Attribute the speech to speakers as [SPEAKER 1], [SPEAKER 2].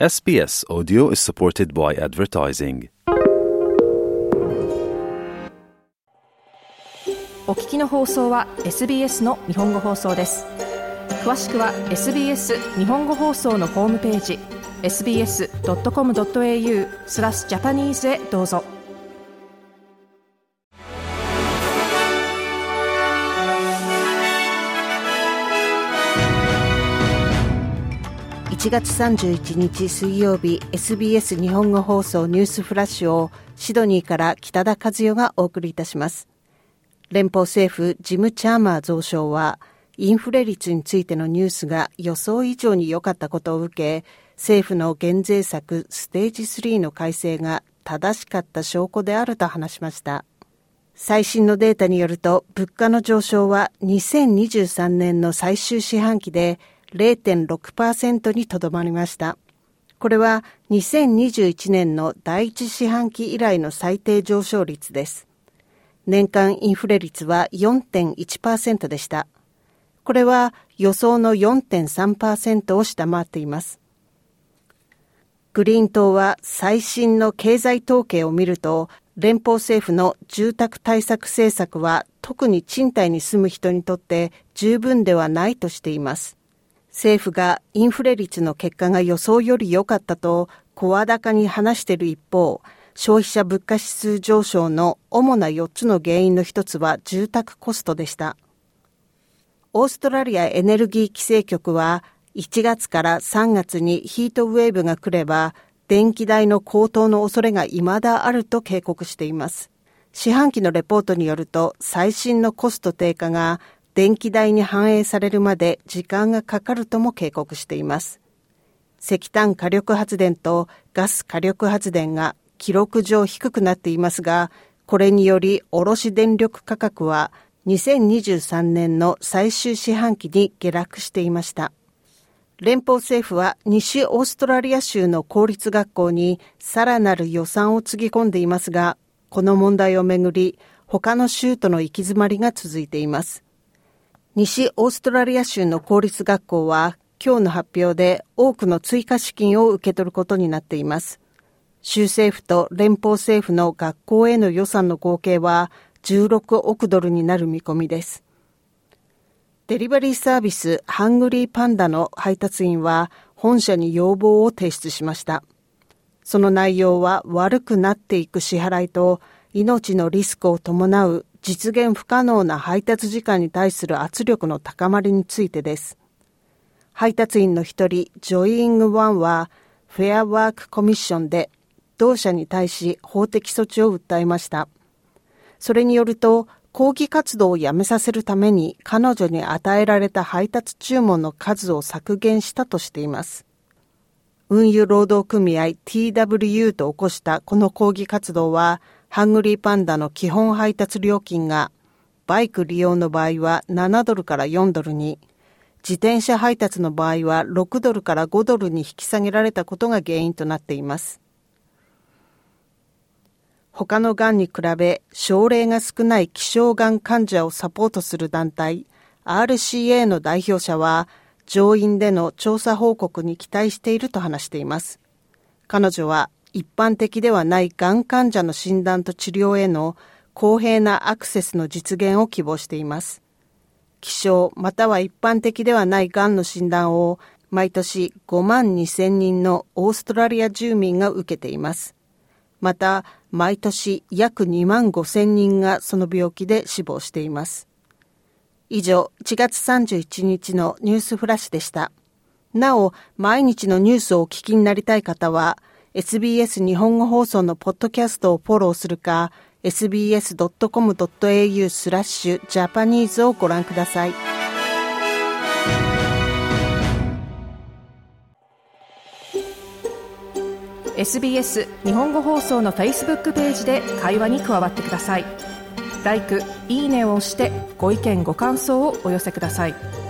[SPEAKER 1] SBS Audio is supported by advertising.
[SPEAKER 2] お聞きの放送は SBS の日本語放送です詳しくは SBS 日本語放送のホームページ sbs.com.au スラスジャパニーズへどうぞ
[SPEAKER 3] 1月31日水曜日 SBS 日本語放送ニュースフラッシュをシドニーから北田和代がお送りいたします。連邦政府ジム・チャーマー増相はインフレ率についてのニュースが予想以上に良かったことを受け政府の減税策ステージ3の改正が正しかった証拠であると話しました。最新のデータによると物価の上昇は2023年の最終四半期で0.6%にとどまりました。これは2021年の第一四半期以来の最低上昇率です。年間インフレ率は4.1%でした。これは予想の4.3%を下回っています。グリーン党は最新の経済統計を見ると、連邦政府の住宅対策政策は特に賃貸に住む人にとって十分ではないとしています。政府がインフレ率の結果が予想より良かったと声高に話している一方、消費者物価指数上昇の主な4つの原因の一つは住宅コストでした。オーストラリアエネルギー規制局は1月から3月にヒートウェーブが来れば電気代の高騰の恐れが未だあると警告しています。四半期のレポートによると最新のコスト低下が電気代に反映されるまで時間がかかるとも警告しています。石炭火力発電とガス火力発電が記録上低くなっていますが、これにより卸電力価格は2023年の最終四半期に下落していました。連邦政府は西オーストラリア州の公立学校にさらなる予算をつぎ込んでいますが、この問題をめぐり、他の州との行き詰まりが続いています。西オーストラリア州の公立学校は今日の発表で多くの追加資金を受け取ることになっています。州政府と連邦政府の学校への予算の合計は16億ドルになる見込みです。デリバリーサービスハングリーパンダの配達員は本社に要望を提出しました。その内容は悪くなっていく支払いと命のリスクを伴う実現不可能な配達時間に対する圧力の高まりについてです。配達員の一人、ジョイングワンは、フェアワークコミッションで、同社に対し法的措置を訴えました。それによると、抗議活動をやめさせるために彼女に与えられた配達注文の数を削減したとしています。運輸労働組合 TWU と起こしたこの抗議活動は、ハングリーパンダの基本配達料金がバイク利用の場合は7ドルから4ドルに、自転車配達の場合は6ドルから5ドルに引き下げられたことが原因となっています。他のがんに比べ症例が少ない希少がん患者をサポートする団体 RCA の代表者は上院での調査報告に期待していると話しています。彼女は一般的ではないがん患者の診断と治療への公平なアクセスの実現を希望しています。希少または一般的ではないがんの診断を毎年5万2千人のオーストラリア住民が受けています。また、毎年約2万5千人がその病気で死亡しています。以上、1月31日のニュースフラッシュでした。なお、毎日のニュースをお聞きになりたい方は、SBS 日本語放送のポッドキャストをフォローするか、sbs.com.au スラッシュジャパニーズをご覧ください。
[SPEAKER 2] SBS 日本語放送の Facebook ページで会話に加わってください。l i いいねを押してご意見ご感想をお寄せください。